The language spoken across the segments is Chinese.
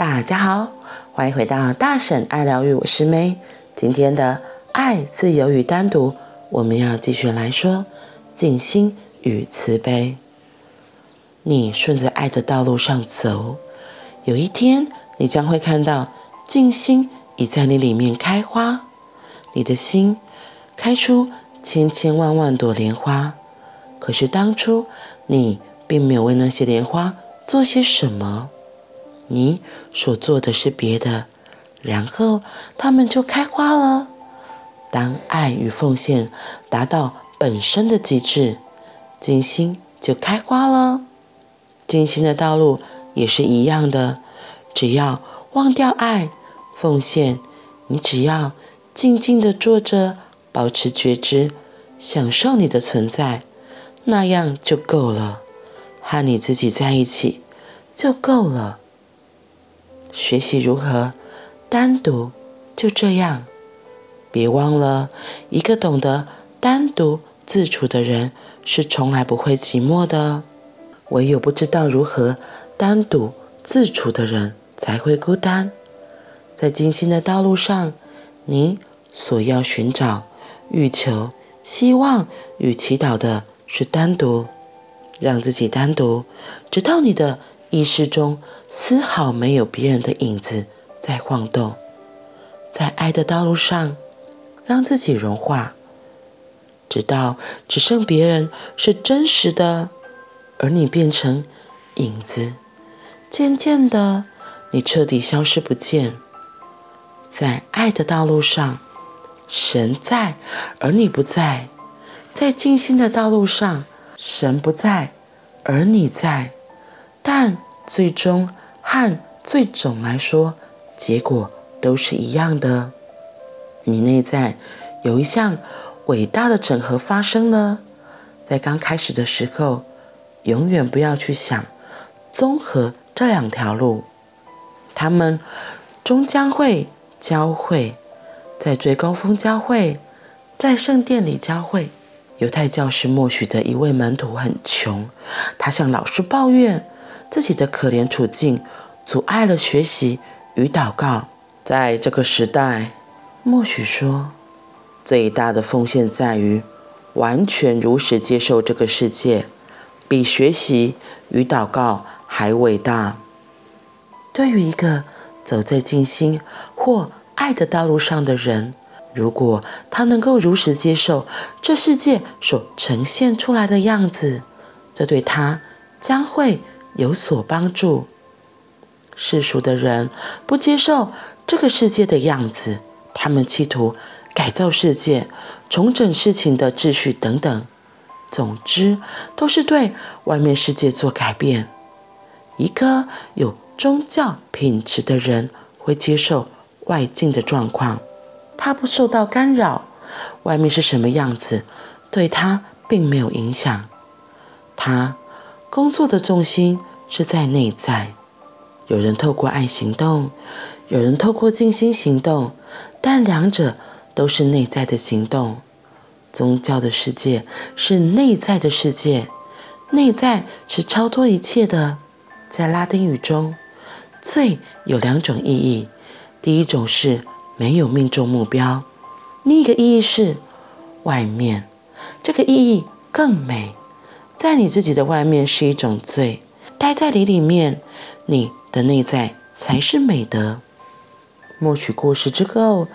大家好，欢迎回到大婶爱疗愈，我是妹。今天的爱、自由与单独，我们要继续来说静心与慈悲。你顺着爱的道路上走，有一天你将会看到静心已在你里面开花，你的心开出千千万万朵莲花。可是当初你并没有为那些莲花做些什么。你所做的是别的，然后它们就开花了。当爱与奉献达到本身的极致，静心就开花了。静心的道路也是一样的，只要忘掉爱、奉献，你只要静静地坐着，保持觉知，享受你的存在，那样就够了。和你自己在一起就够了。学习如何单独，就这样。别忘了，一个懂得单独自处的人是从来不会寂寞的。唯有不知道如何单独自处的人才会孤单。在精心的道路上，你所要寻找、欲求、希望与祈祷的是单独，让自己单独，直到你的意识中。丝毫没有别人的影子在晃动，在爱的道路上，让自己融化，直到只剩别人是真实的，而你变成影子。渐渐的，你彻底消失不见。在爱的道路上，神在，而你不在；在静心的道路上，神不在，而你在。但最终。和最总来说，结果都是一样的。你内在有一项伟大的整合发生了。在刚开始的时候，永远不要去想综合这两条路，他们终将会交汇，在最高峰交汇，在圣殿里交汇。犹太教士默许的一位门徒很穷，他向老师抱怨。自己的可怜处境阻碍了学习与祷告。在这个时代，默许说，最大的奉献在于完全如实接受这个世界，比学习与祷告还伟大。对于一个走在静心或爱的道路上的人，如果他能够如实接受这世界所呈现出来的样子，这对他将会。有所帮助。世俗的人不接受这个世界的样子，他们企图改造世界、重整事情的秩序等等。总之，都是对外面世界做改变。一个有宗教品质的人会接受外境的状况，他不受到干扰。外面是什么样子，对他并没有影响。他。工作的重心是在内在，有人透过爱行动，有人透过静心行动，但两者都是内在的行动。宗教的世界是内在的世界，内在是超脱一切的。在拉丁语中，“罪”有两种意义，第一种是没有命中目标，另一个意义是外面，这个意义更美。在你自己的外面是一种罪，待在你里面，你的内在才是美德。默许故事之后，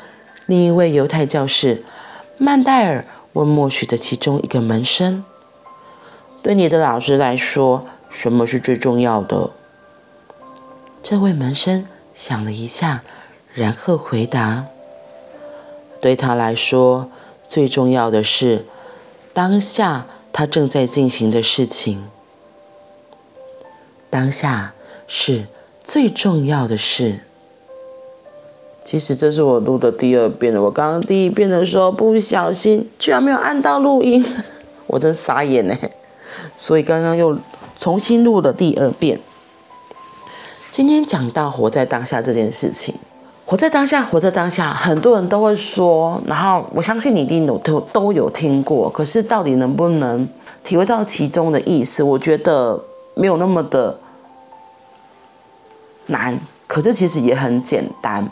另一位犹太教士曼代尔问默许的其中一个门生：“对你的老师来说，什么是最重要的？”这位门生想了一下，然后回答：“对他来说，最重要的是当下。”他正在进行的事情，当下是最重要的事。其实这是我录的第二遍了。我刚刚第一遍的时候不小心，居然没有按到录音，我真傻眼呢。所以刚刚又重新录了第二遍。今天讲到活在当下这件事情。活在当下，活在当下，很多人都会说，然后我相信你一定有都都有听过。可是到底能不能体会到其中的意思？我觉得没有那么的难。可是其实也很简单，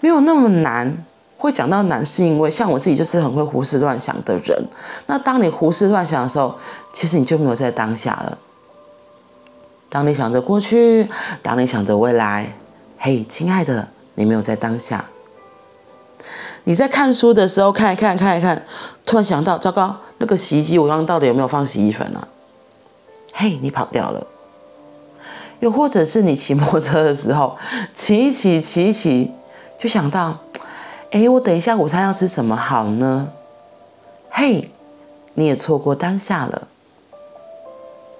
没有那么难。会讲到难，是因为像我自己就是很会胡思乱想的人。那当你胡思乱想的时候，其实你就没有在当下了。当你想着过去，当你想着未来，嘿，亲爱的，你没有在当下。你在看书的时候，看一看，看一看，突然想到，糟糕，那个洗衣机我刚刚到底有没有放洗衣粉啊？嘿，你跑掉了。又或者是你骑摩托车的时候，骑一骑，骑一骑，就想到。哎，我等一下午餐要吃什么好呢？嘿，你也错过当下了。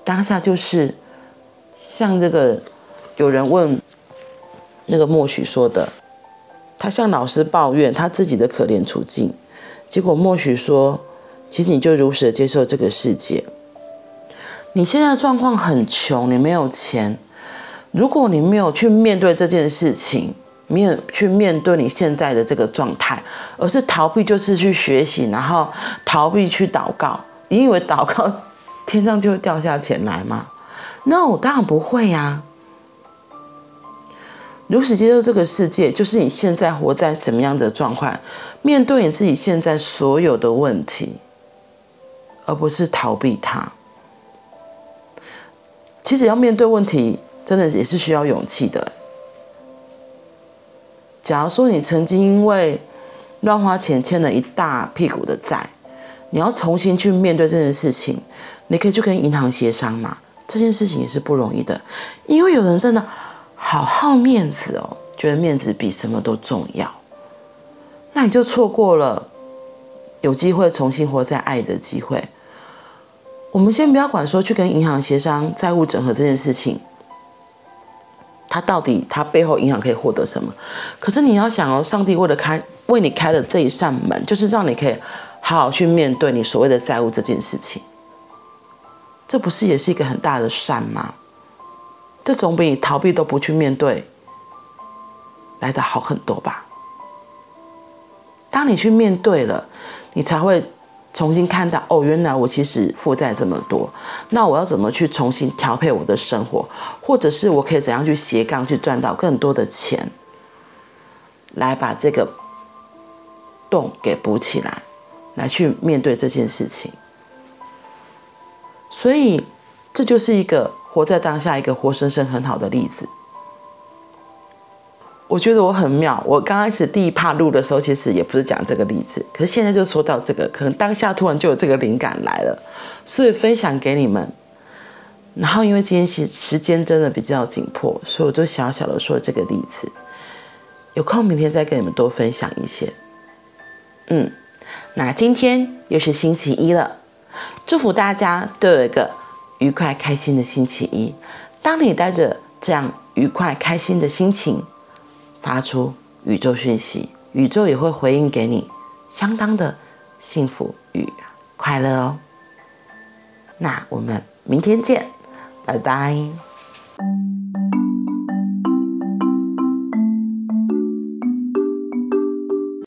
当下就是像这个有人问那个默许说的，他向老师抱怨他自己的可怜处境，结果默许说，其实你就如实的接受这个世界。你现在的状况很穷，你没有钱，如果你没有去面对这件事情。没有去面对你现在的这个状态，而是逃避，就是去学习，然后逃避去祷告。你以为祷告天上就会掉下钱来吗？No，当然不会呀。如实接受这个世界，就是你现在活在什么样的状况，面对你自己现在所有的问题，而不是逃避它。其实要面对问题，真的也是需要勇气的。假如说你曾经因为乱花钱欠了一大屁股的债，你要重新去面对这件事情，你可以去跟银行协商嘛。这件事情也是不容易的，因为有人真的好好面子哦，觉得面子比什么都重要，那你就错过了有机会重新活在爱的机会。我们先不要管说去跟银行协商债务整合这件事情。他到底他背后影响可以获得什么？可是你要想哦，上帝为了开为你开了这一扇门，就是让你可以好好去面对你所谓的债务这件事情。这不是也是一个很大的善吗？这总比你逃避都不去面对来的好很多吧？当你去面对了，你才会。重新看到哦，原来我其实负债这么多，那我要怎么去重新调配我的生活，或者是我可以怎样去斜杠去赚到更多的钱，来把这个洞给补起来，来去面对这件事情。所以这就是一个活在当下，一个活生生很好的例子。我觉得我很妙。我刚开始第一趴录的时候，其实也不是讲这个例子，可是现在就说到这个，可能当下突然就有这个灵感来了，所以分享给你们。然后因为今天时时间真的比较紧迫，所以我就小小的说这个例子。有空明天再跟你们多分享一些。嗯，那今天又是星期一了，祝福大家都有一个愉快开心的星期一。当你带着这样愉快开心的心情，发出宇宙讯息，宇宙也会回应给你，相当的幸福与快乐哦。那我们明天见，拜拜。